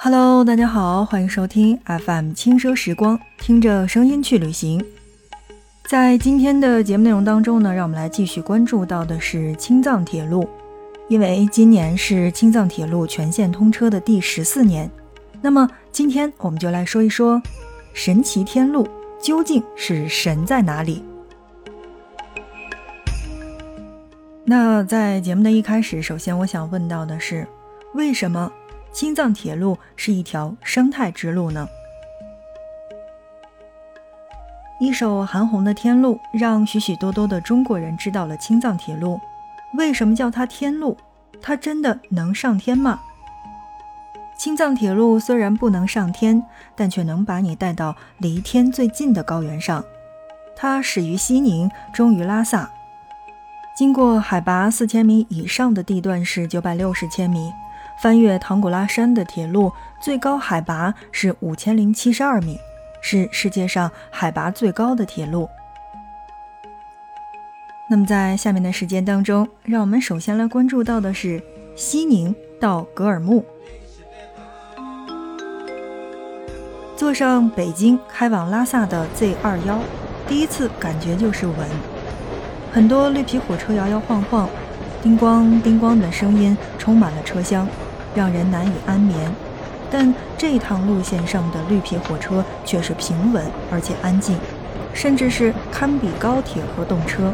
Hello，大家好，欢迎收听 FM 轻奢时光，听着声音去旅行。在今天的节目内容当中呢，让我们来继续关注到的是青藏铁路，因为今年是青藏铁路全线通车的第十四年。那么今天我们就来说一说神奇天路究竟是神在哪里？那在节目的一开始，首先我想问到的是，为什么青藏铁路是一条生态之路呢？一首韩红的《天路》让许许多多的中国人知道了青藏铁路。为什么叫它天路？它真的能上天吗？青藏铁路虽然不能上天，但却能把你带到离天最近的高原上。它始于西宁，终于拉萨。经过海拔四千米以上的地段是九百六十千米，翻越唐古拉山的铁路最高海拔是五千零七十二米，是世界上海拔最高的铁路。那么在下面的时间当中，让我们首先来关注到的是西宁到格尔木，坐上北京开往拉萨的 Z 二幺，第一次感觉就是稳。很多绿皮火车摇摇晃晃，叮咣叮咣的声音充满了车厢，让人难以安眠。但这趟路线上的绿皮火车却是平稳而且安静，甚至是堪比高铁和动车。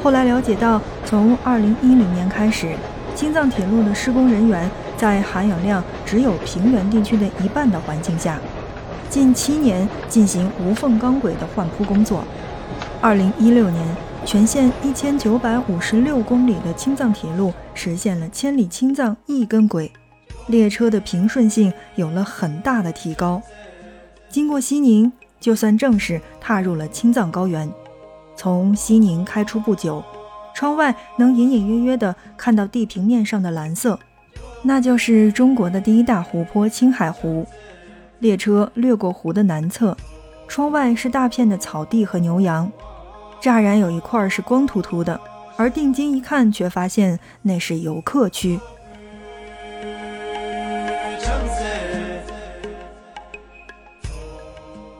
后来了解到，从2010年开始，青藏铁路的施工人员在含氧量只有平原地区的一半的环境下，近七年进行无缝钢轨的换铺工作。2016年。全线一千九百五十六公里的青藏铁路实现了千里青藏一根轨，列车的平顺性有了很大的提高。经过西宁，就算正式踏入了青藏高原。从西宁开出不久，窗外能隐隐约约地看到地平面上的蓝色，那就是中国的第一大湖泊青海湖。列车掠过湖的南侧，窗外是大片的草地和牛羊。乍然有一块是光秃秃的，而定睛一看，却发现那是游客区。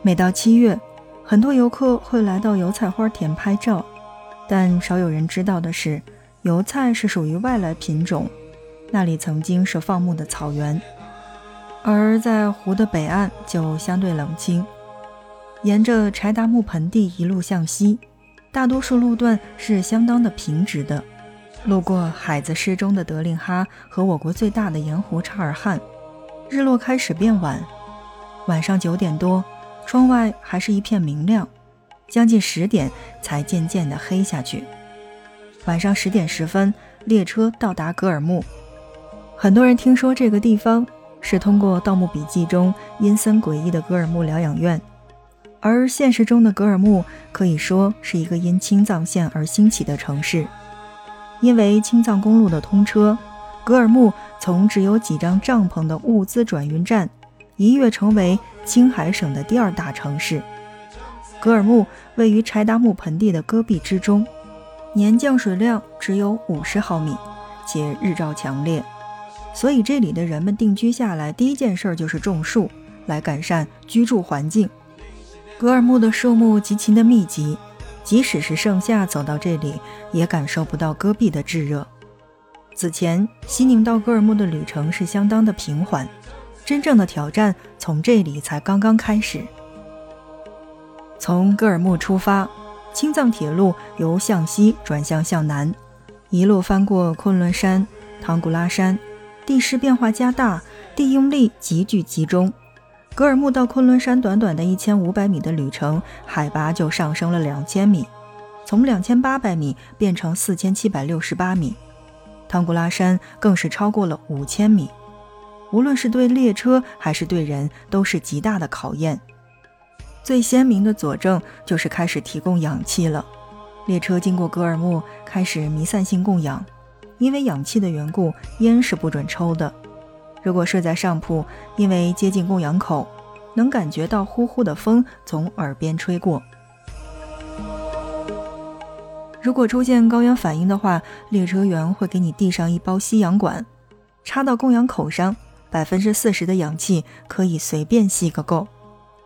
每到七月，很多游客会来到油菜花田拍照，但少有人知道的是，油菜是属于外来品种。那里曾经是放牧的草原，而在湖的北岸就相对冷清。沿着柴达木盆地一路向西。大多数路段是相当的平直的，路过海子市中的德令哈和我国最大的盐湖察尔汗，日落开始变晚，晚上九点多，窗外还是一片明亮，将近十点才渐渐的黑下去。晚上十点十分，列车到达格尔木，很多人听说这个地方是通过《盗墓笔记》中阴森诡异的格尔木疗养院。而现实中的格尔木可以说是一个因青藏线而兴起的城市，因为青藏公路的通车，格尔木从只有几张帐篷的物资转运站，一跃成为青海省的第二大城市。格尔木位于柴达木盆地的戈壁之中，年降水量只有五十毫米，且日照强烈，所以这里的人们定居下来第一件事就是种树，来改善居住环境。格尔木的树木极其的密集，即使是盛夏走到这里，也感受不到戈壁的炙热。此前，西宁到格尔木的旅程是相当的平缓，真正的挑战从这里才刚刚开始。从格尔木出发，青藏铁路由向西转向向南，一路翻过昆仑山、唐古拉山，地势变化加大，地应力急剧集中。格尔木到昆仑山短短的一千五百米的旅程，海拔就上升了两千米，从两千八百米变成四千七百六十八米。唐古拉山更是超过了五千米，无论是对列车还是对人，都是极大的考验。最鲜明的佐证就是开始提供氧气了。列车经过格尔木，开始弥散性供氧，因为氧气的缘故，烟是不准抽的。如果睡在上铺，因为接近供氧口，能感觉到呼呼的风从耳边吹过。如果出现高原反应的话，列车员会给你递上一包吸氧管，插到供氧口上，百分之四十的氧气可以随便吸个够。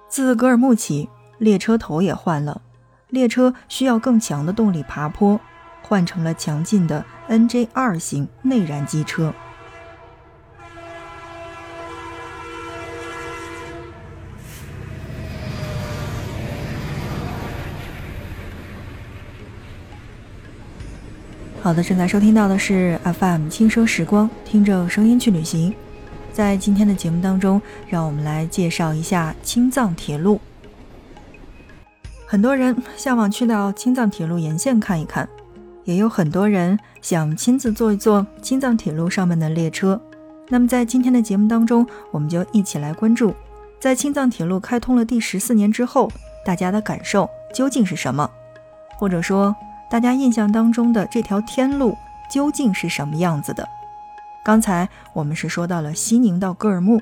自格尔木起，列车头也换了，列车需要更强的动力爬坡，换成了强劲的 NJ 二型内燃机车。好的，正在收听到的是 FM 轻奢时光，听着声音去旅行。在今天的节目当中，让我们来介绍一下青藏铁路。很多人向往去到青藏铁路沿线看一看，也有很多人想亲自坐一坐青藏铁路上面的列车。那么在今天的节目当中，我们就一起来关注，在青藏铁路开通了第十四年之后，大家的感受究竟是什么，或者说。大家印象当中的这条天路究竟是什么样子的？刚才我们是说到了西宁到格尔木，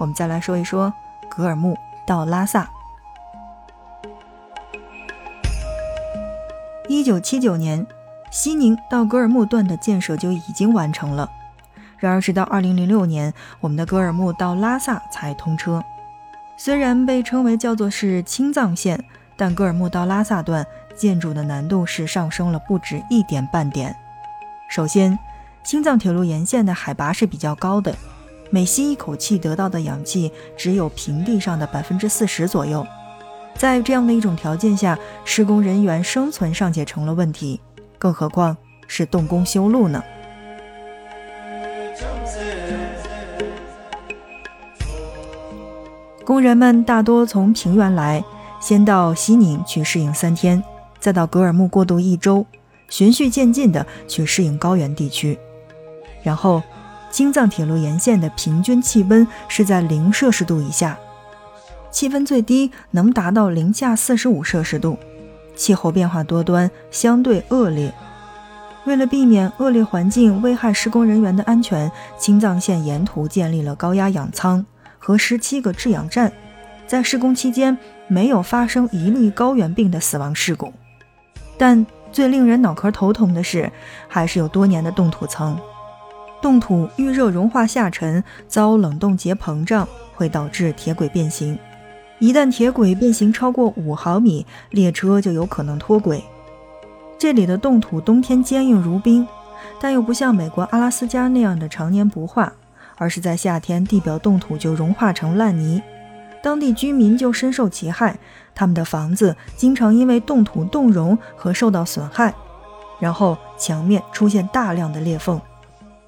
我们再来说一说格尔木到拉萨。一九七九年，西宁到格尔木段的建设就已经完成了。然而，直到二零零六年，我们的格尔木到拉萨才通车。虽然被称为叫做是青藏线，但格尔木到拉萨段。建筑的难度是上升了不止一点半点。首先，青藏铁路沿线的海拔是比较高的，每吸一口气得到的氧气只有平地上的百分之四十左右。在这样的一种条件下，施工人员生存尚且成了问题，更何况是动工修路呢？工人们大多从平原来，先到西宁去适应三天。再到格尔木过渡一周，循序渐进地去适应高原地区。然后，青藏铁路沿线的平均气温是在零摄氏度以下，气温最低能达到零下四十五摄氏度，气候变化多端，相对恶劣。为了避免恶劣环境危害施工人员的安全，青藏线沿途建立了高压氧舱和十七个制氧站，在施工期间没有发生一例高原病的死亡事故。但最令人脑壳头疼的是，还是有多年的冻土层。冻土遇热融化下沉，遭冷冻结膨胀，会导致铁轨变形。一旦铁轨变形超过五毫米，列车就有可能脱轨。这里的冻土冬天坚硬如冰，但又不像美国阿拉斯加那样的常年不化，而是在夏天地表冻土就融化成烂泥。当地居民就深受其害，他们的房子经常因为冻土冻融和受到损害，然后墙面出现大量的裂缝。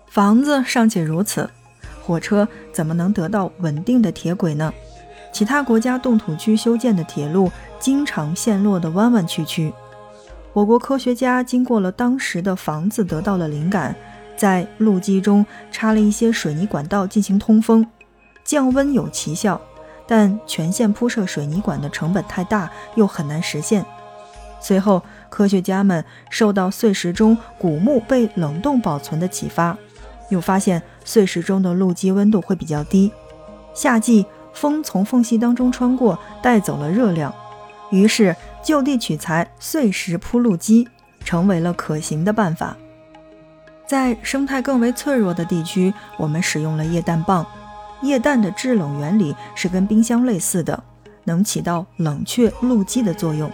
房子尚且如此，火车怎么能得到稳定的铁轨呢？其他国家冻土区修建的铁路经常陷落得弯弯曲曲。我国科学家经过了当时的房子，得到了灵感，在路基中插了一些水泥管道进行通风，降温有奇效。但全线铺设水泥管的成本太大，又很难实现。随后，科学家们受到碎石中古墓被冷冻保存的启发，又发现碎石中的路基温度会比较低。夏季风从缝隙当中穿过，带走了热量，于是就地取材碎石铺路基，成为了可行的办法。在生态更为脆弱的地区，我们使用了液氮棒。液氮的制冷原理是跟冰箱类似的，能起到冷却路基的作用，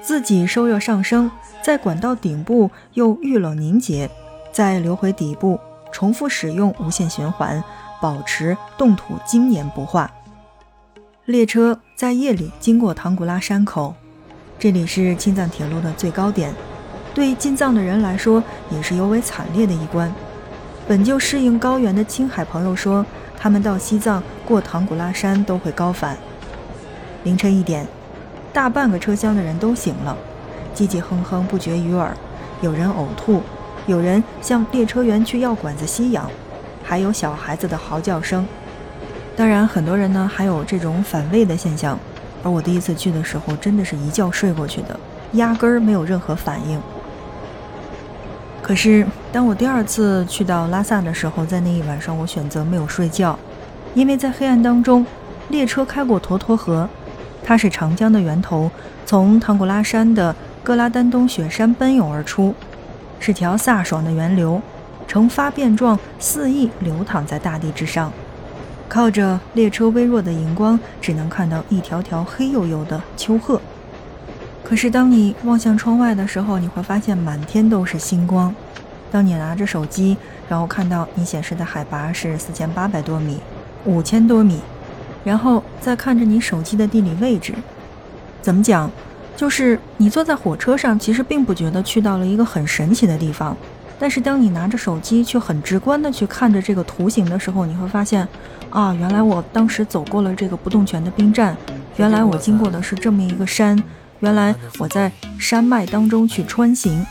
自己受热上升，在管道顶部又遇冷凝结，再流回底部，重复使用，无限循环，保持冻土经年不化。列车在夜里经过唐古拉山口，这里是青藏铁路的最高点，对进藏的人来说也是尤为惨烈的一关。本就适应高原的青海朋友说。他们到西藏过唐古拉山都会高反。凌晨一点，大半个车厢的人都醒了，唧唧哼哼不绝于耳。有人呕吐，有人向列车员去要管子吸氧，还有小孩子的嚎叫声。当然，很多人呢还有这种反胃的现象。而我第一次去的时候，真的是一觉睡过去的，压根儿没有任何反应。可是，当我第二次去到拉萨的时候，在那一晚上，我选择没有睡觉，因为在黑暗当中，列车开过沱沱河，它是长江的源头，从唐古拉山的格拉丹东雪山奔涌而出，是条飒爽的源流，呈发辫状肆意流淌在大地之上。靠着列车微弱的荧光，只能看到一条条黑黝黝的丘壑。可是当你望向窗外的时候，你会发现满天都是星光。当你拿着手机，然后看到你显示的海拔是四千八百多米、五千多米，然后再看着你手机的地理位置，怎么讲？就是你坐在火车上，其实并不觉得去到了一个很神奇的地方，但是当你拿着手机，却很直观的去看着这个图形的时候，你会发现，啊，原来我当时走过了这个不动泉的冰站，原来我经过的是这么一个山，原来我在山脉当中去穿行，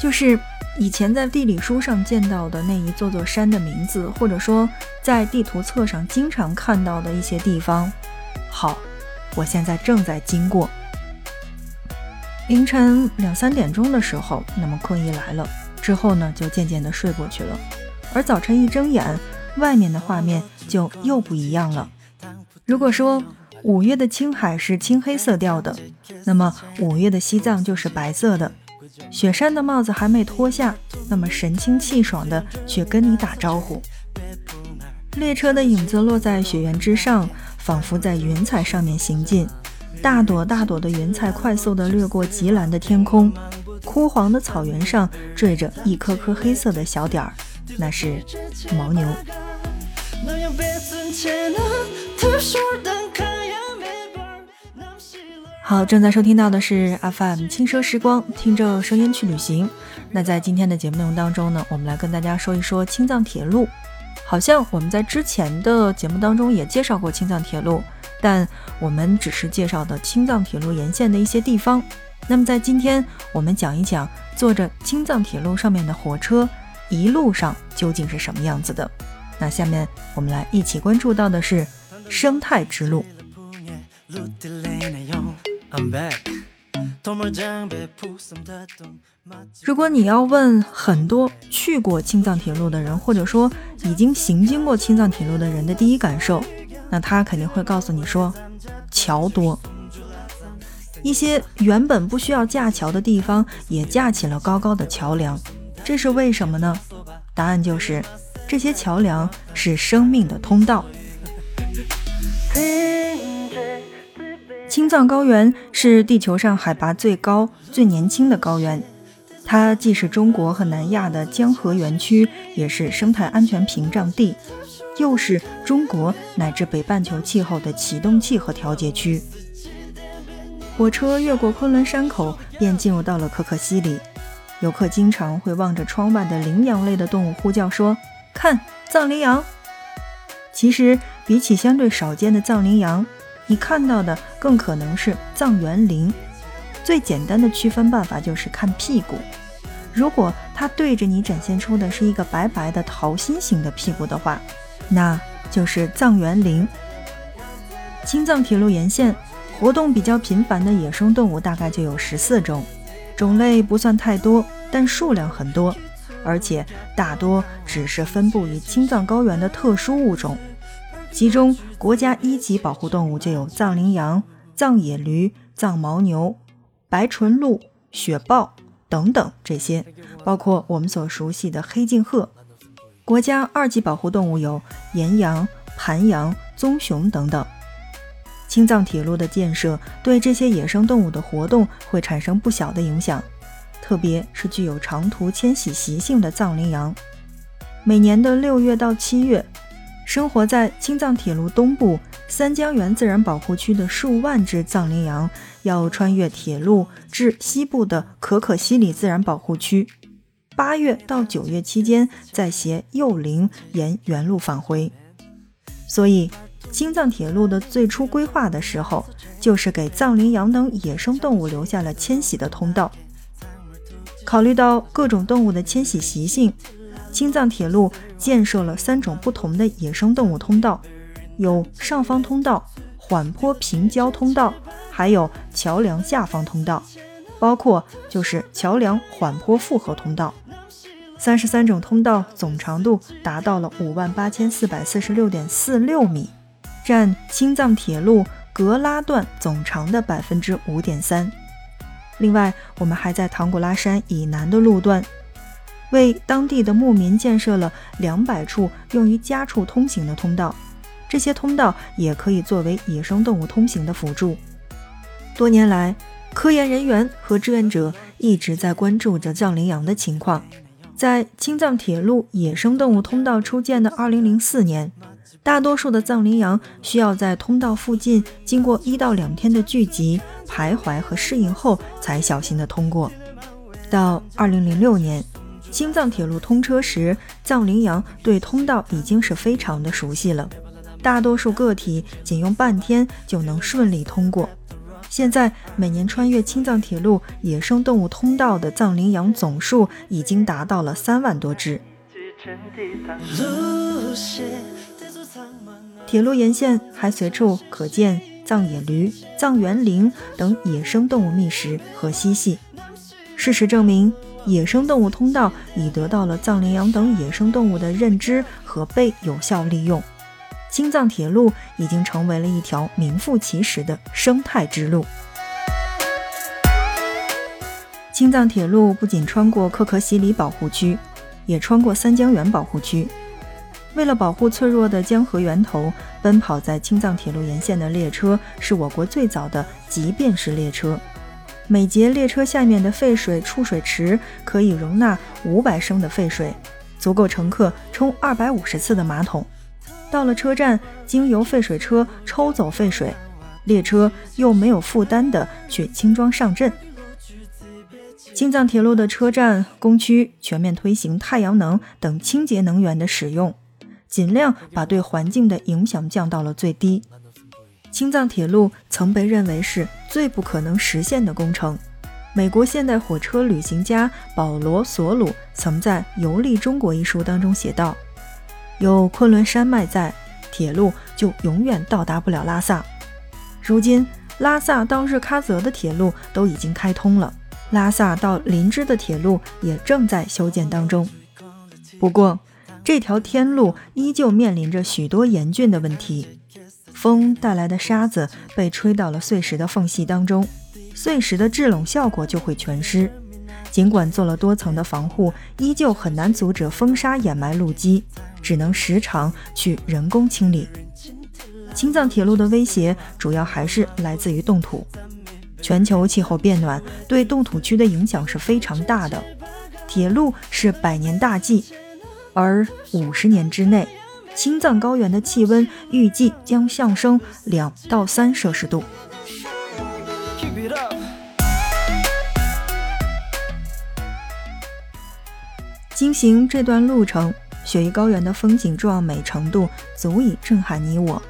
就是以前在地理书上见到的那一座座山的名字，或者说在地图册上经常看到的一些地方。好，我现在正在经过。凌晨两三点钟的时候，那么困意来了，之后呢就渐渐的睡过去了。而早晨一睁眼，外面的画面就又不一样了。如果说五月的青海是青黑色调的，那么五月的西藏就是白色的。雪山的帽子还没脱下，那么神清气爽的却跟你打招呼。列车的影子落在雪原之上，仿佛在云彩上面行进。大朵大朵的云彩快速地掠过极蓝的天空，枯黄的草原上缀着一颗颗黑色的小点儿，那是牦牛。好，正在收听到的是 FM 轻奢时光，听着声音去旅行。那在今天的节目内容当中呢，我们来跟大家说一说青藏铁路。好像我们在之前的节目当中也介绍过青藏铁路。但我们只是介绍的青藏铁路沿线的一些地方。那么在今天，我们讲一讲坐着青藏铁路上面的火车一路上究竟是什么样子的。那下面我们来一起关注到的是生态之路。如果你要问很多去过青藏铁路的人，或者说已经行经过青藏铁路的人的第一感受。那他肯定会告诉你说，桥多，一些原本不需要架桥的地方也架起了高高的桥梁，这是为什么呢？答案就是这些桥梁是生命的通道。青藏高原是地球上海拔最高、最年轻的高原，它既是中国和南亚的江河园区，也是生态安全屏障地。又是中国乃至北半球气候的启动器和调节区。火车越过昆仑山口，便进入到了可可西里。游客经常会望着窗外的羚羊类的动物呼叫说：“看，藏羚羊！”其实，比起相对少见的藏羚羊，你看到的更可能是藏原羚。最简单的区分办法就是看屁股。如果它对着你展现出的是一个白白的桃心形的屁股的话，那就是藏原羚。青藏铁路沿线活动比较频繁的野生动物大概就有十四种，种类不算太多，但数量很多，而且大多只是分布于青藏高原的特殊物种。其中国家一级保护动物就有藏羚羊、藏野驴、藏牦牛、白唇鹿、雪豹等等这些，包括我们所熟悉的黑颈鹤。国家二级保护动物有岩羊、盘羊、棕熊等等。青藏铁路的建设对这些野生动物的活动会产生不小的影响，特别是具有长途迁徙习性的藏羚羊。每年的六月到七月，生活在青藏铁路东部三江源自然保护区的数万只藏羚羊要穿越铁路至西部的可可西里自然保护区。八月到九月期间，再携幼羚沿原路返回。所以，青藏铁路的最初规划的时候，就是给藏羚羊等野生动物留下了迁徙的通道。考虑到各种动物的迁徙习性，青藏铁路建设了三种不同的野生动物通道：有上方通道、缓坡平交通道，还有桥梁下方通道，包括就是桥梁缓坡复合通道。三十三种通道总长度达到了五万八千四百四十六点四六米，占青藏铁路格拉段总长的百分之五点三。另外，我们还在唐古拉山以南的路段，为当地的牧民建设了两百处用于家畜通行的通道，这些通道也可以作为野生动物通行的辅助。多年来，科研人员和志愿者一直在关注着藏羚羊的情况。在青藏铁路野生动物通道初建的2004年，大多数的藏羚羊需要在通道附近经过一到两天的聚集、徘徊和适应后，才小心地通过。到2006年，青藏铁路通车时，藏羚羊对通道已经是非常的熟悉了，大多数个体仅用半天就能顺利通过。现在每年穿越青藏铁路野生动物通道的藏羚羊总数已经达到了三万多只。铁路沿线还随处可见藏野驴、藏原羚等野生动物觅食和嬉戏。事实证明，野生动物通道已得到了藏羚羊等野生动物的认知和被有效利用。青藏铁路已经成为了一条名副其实的生态之路。青藏铁路不仅穿过可可西里保护区，也穿过三江源保护区。为了保护脆弱的江河源头，奔跑在青藏铁路沿线的列车是我国最早的集便式列车。每节列车下面的废水储水池可以容纳五百升的废水，足够乘客冲二百五十次的马桶。到了车站，经由废水车抽走废水，列车又没有负担的去轻装上阵。青藏铁路的车站工区全面推行太阳能等清洁能源的使用，尽量把对环境的影响降到了最低。青藏铁路曾被认为是最不可能实现的工程。美国现代火车旅行家保罗·索鲁曾在《游历中国》一书当中写道。有昆仑山脉在，铁路就永远到达不了拉萨。如今，拉萨到日喀则的铁路都已经开通了，拉萨到林芝的铁路也正在修建当中。不过，这条天路依旧面临着许多严峻的问题。风带来的沙子被吹到了碎石的缝隙当中，碎石的制冷效果就会全失。尽管做了多层的防护，依旧很难阻止风沙掩埋路基，只能时常去人工清理。青藏铁路的威胁主要还是来自于冻土。全球气候变暖对冻土区的影响是非常大的。铁路是百年大计，而五十年之内，青藏高原的气温预计将上升两到三摄氏度。经行这段路程，雪域高原的风景壮美程度足以震撼你我。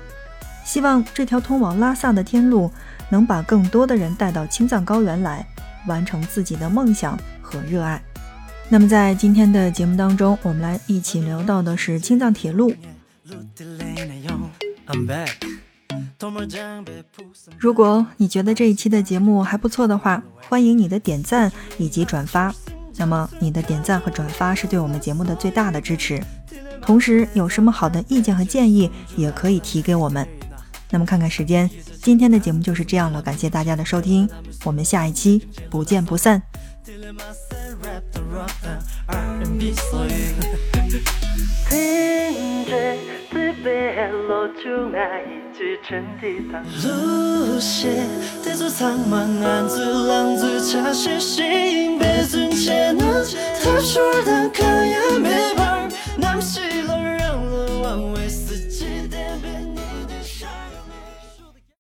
希望这条通往拉萨的天路能把更多的人带到青藏高原来，完成自己的梦想和热爱。那么，在今天的节目当中，我们来一起聊到的是青藏铁路。如果你觉得这一期的节目还不错的话，欢迎你的点赞以及转发。那么你的点赞和转发是对我们节目的最大的支持，同时有什么好的意见和建议也可以提给我们。那么看看时间，今天的节目就是这样了，感谢大家的收听，我们下一期不见不散。路线在做苍茫，暗自浪子恰是心，别尊前能，他说的可也没法，那是。